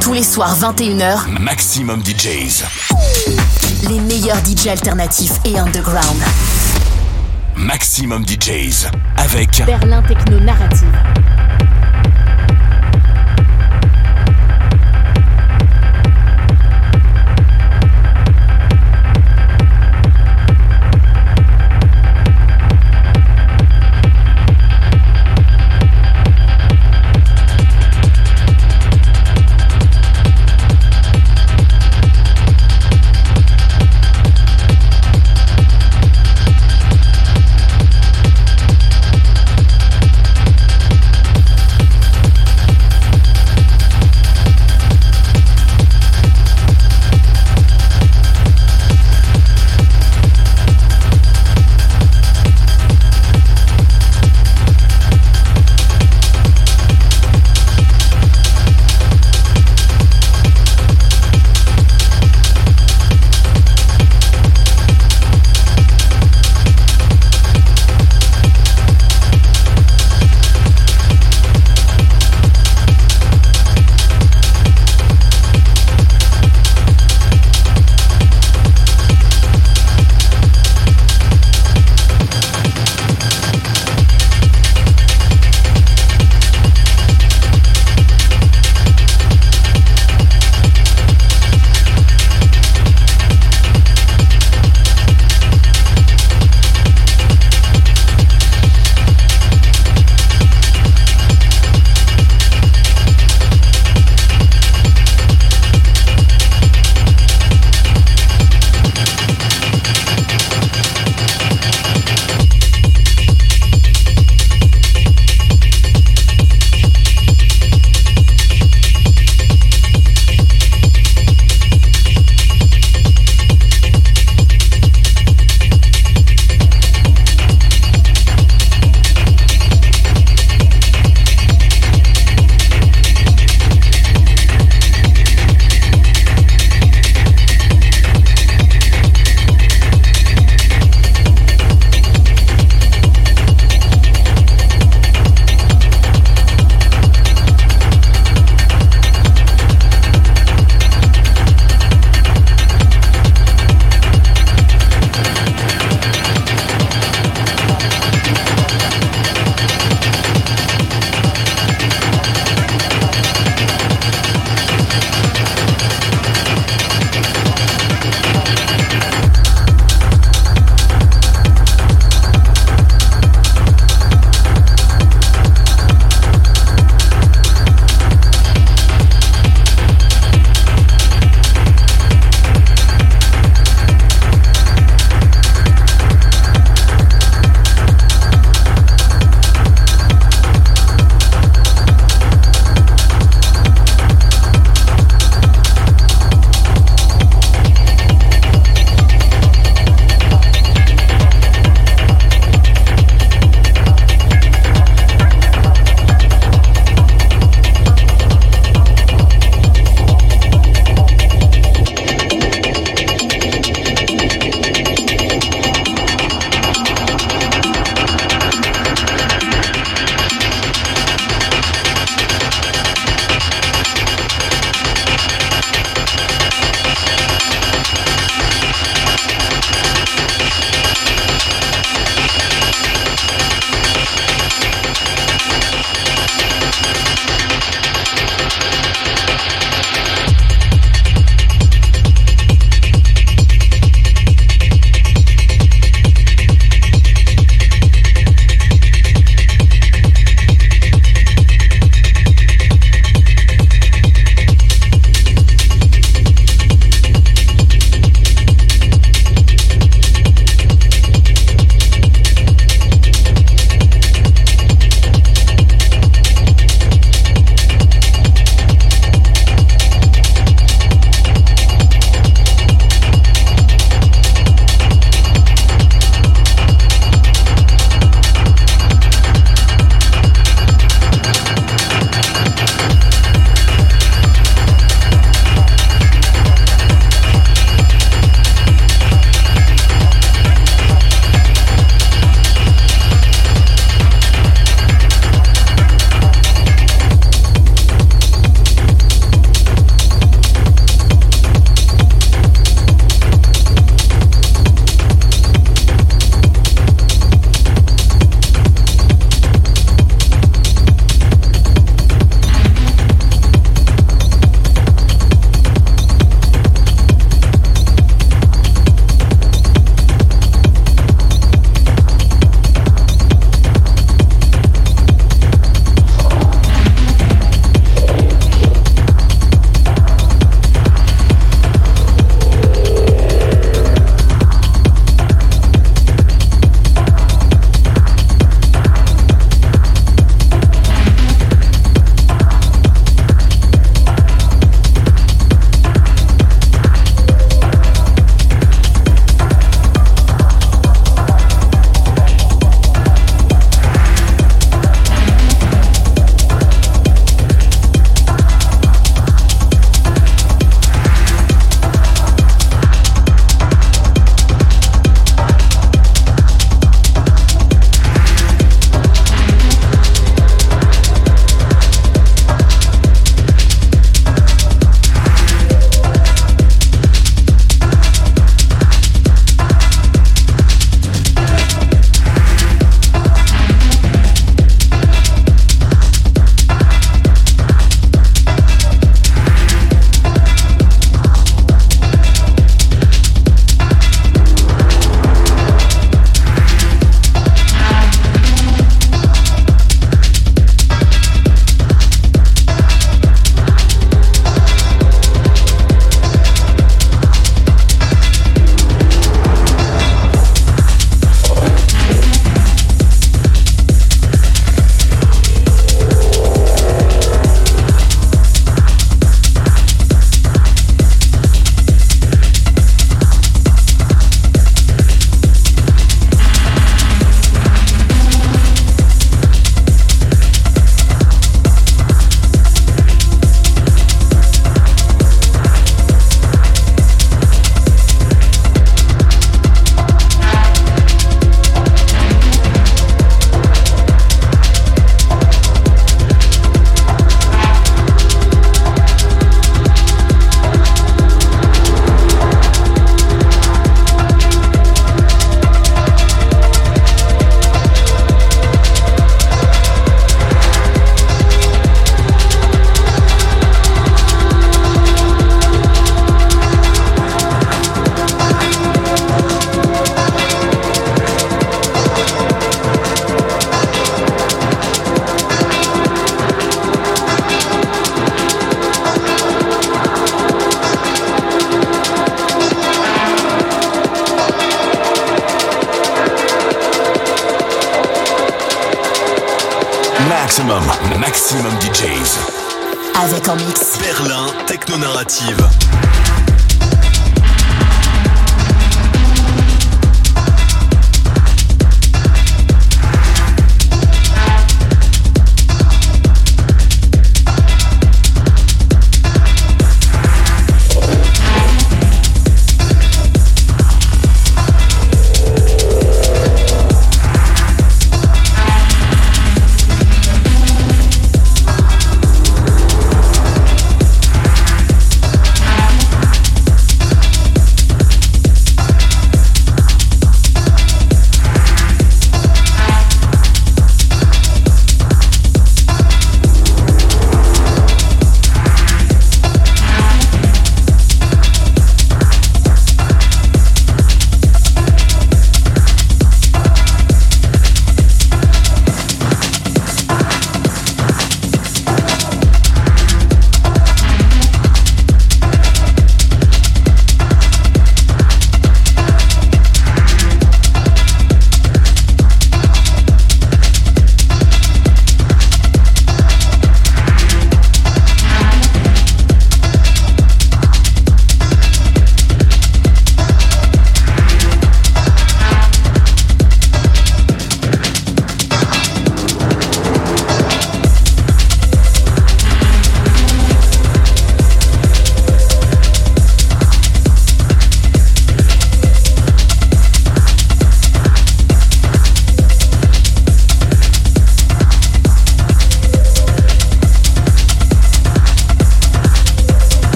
Tous les soirs 21h, Maximum DJs. les meilleurs DJ alternatifs et underground. Maximum DJs. Avec Berlin Techno Narrative.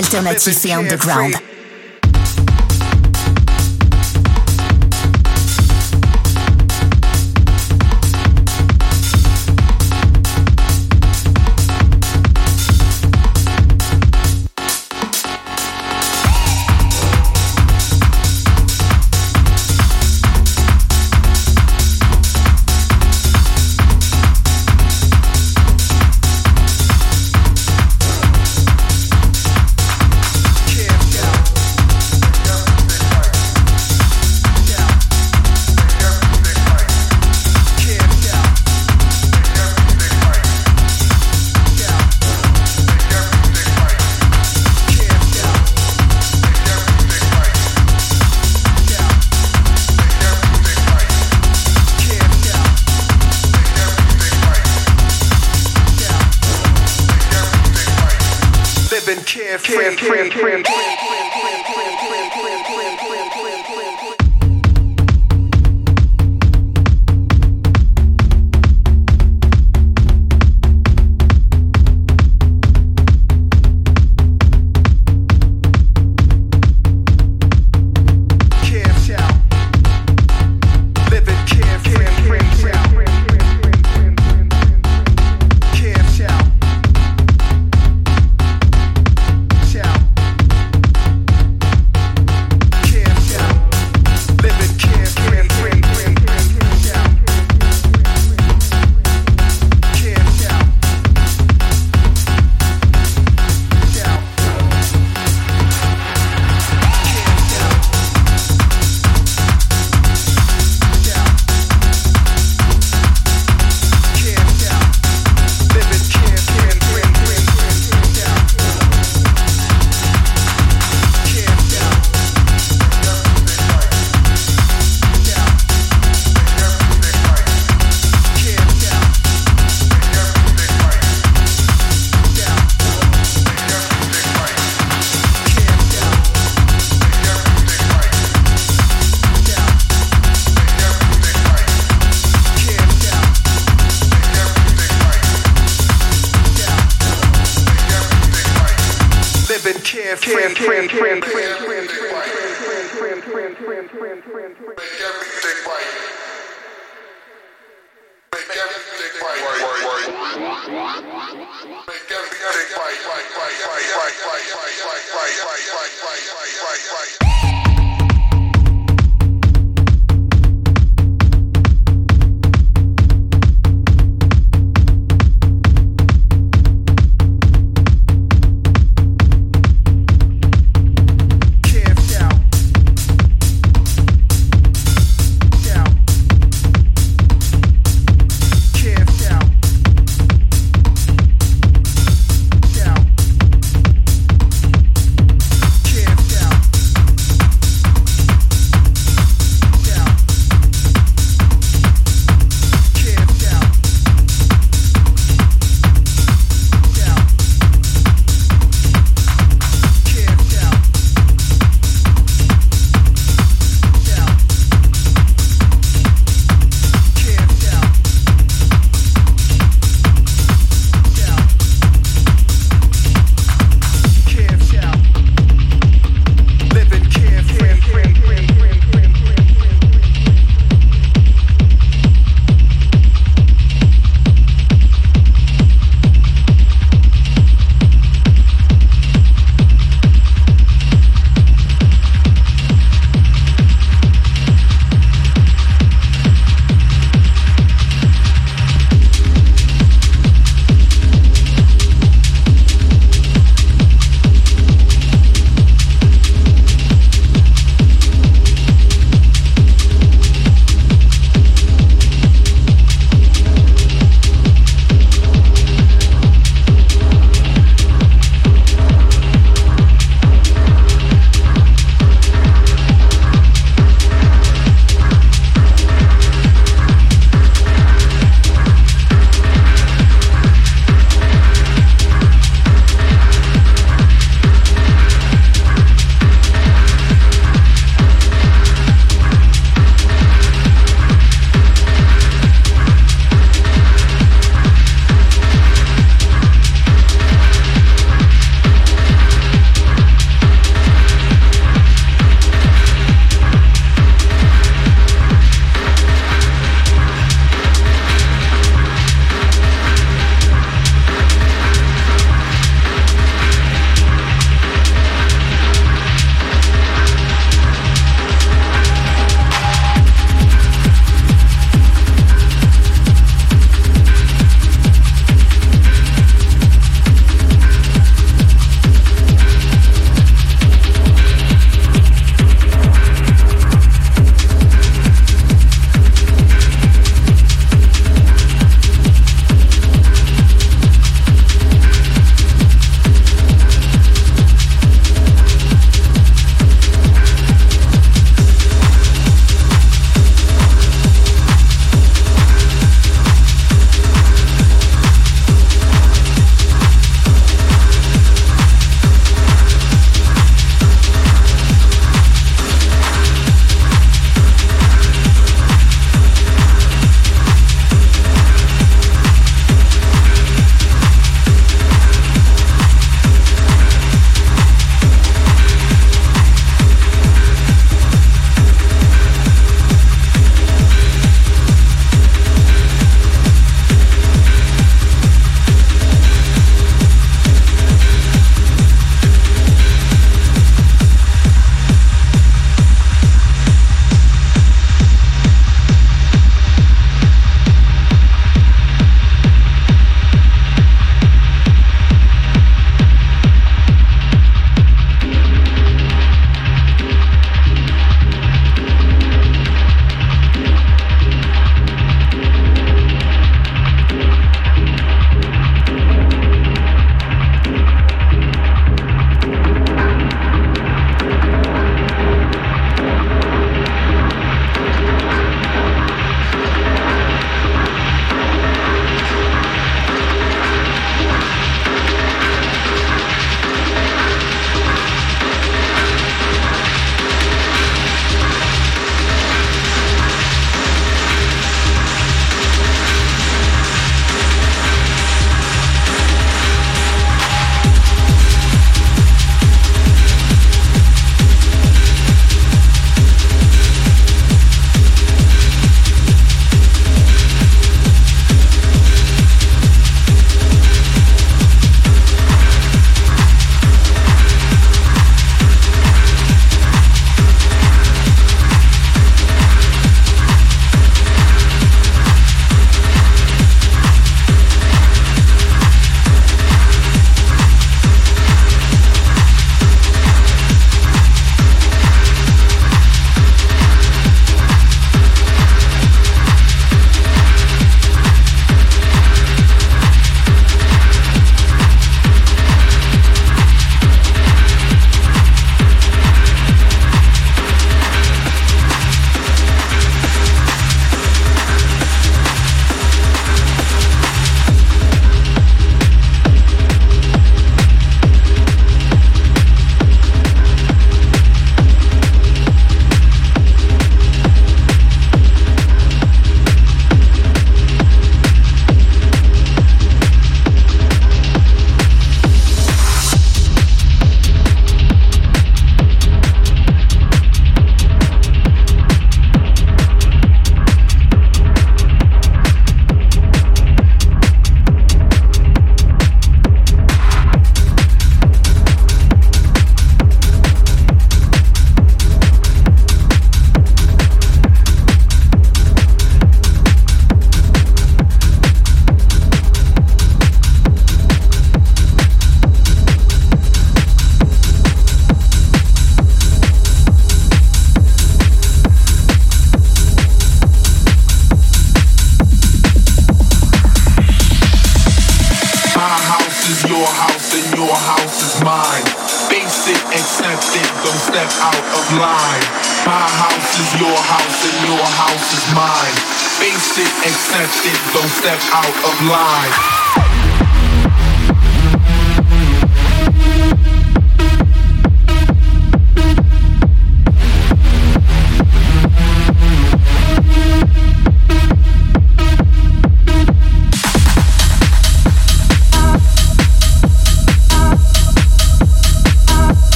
Artistes alternatifs et underground. K. free. free.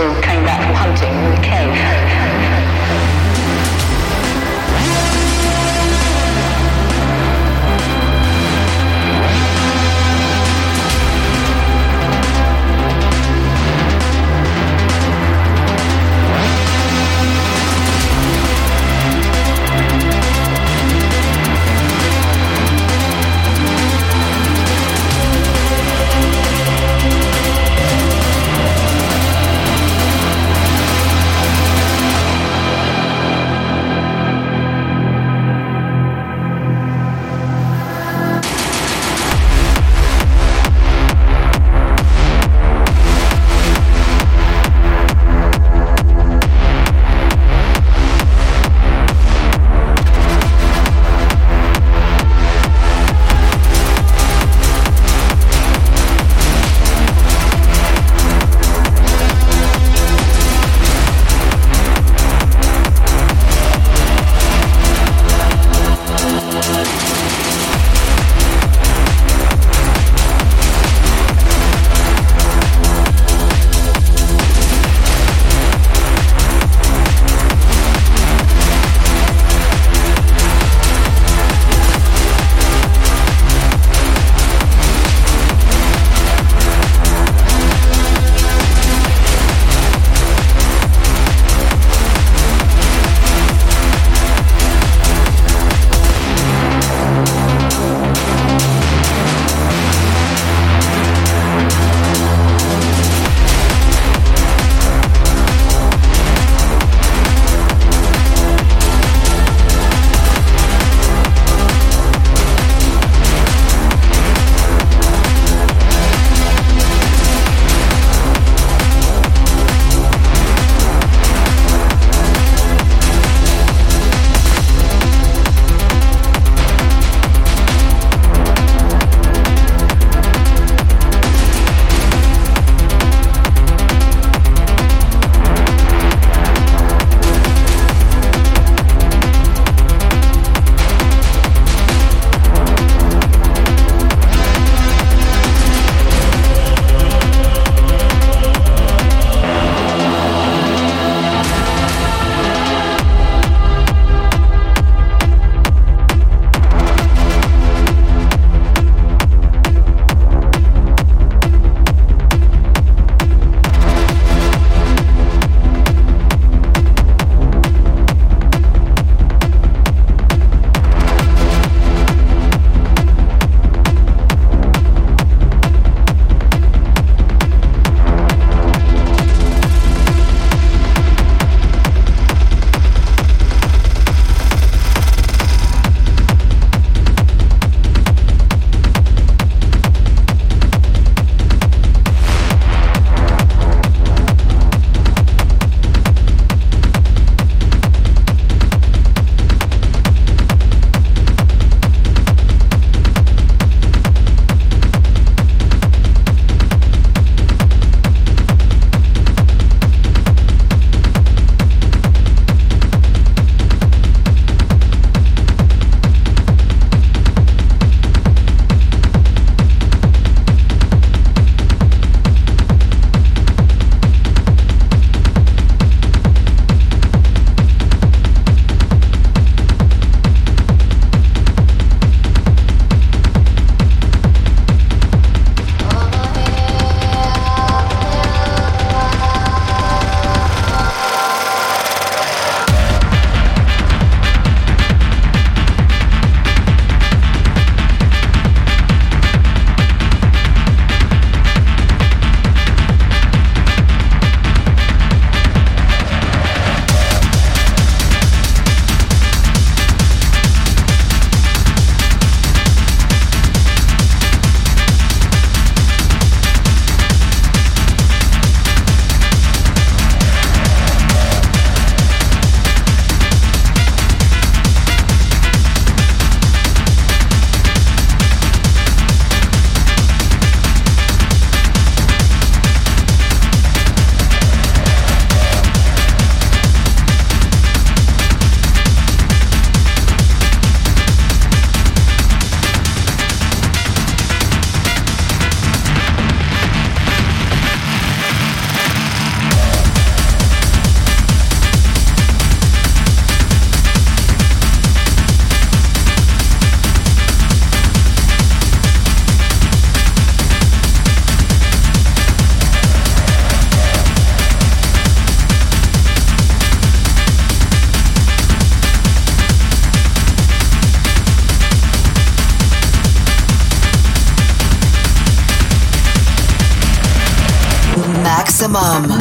All came back from hunting in the cave.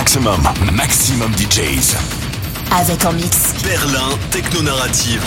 Maximum, maximum DJs. Avec en mix. Berlin Techno-Narrative.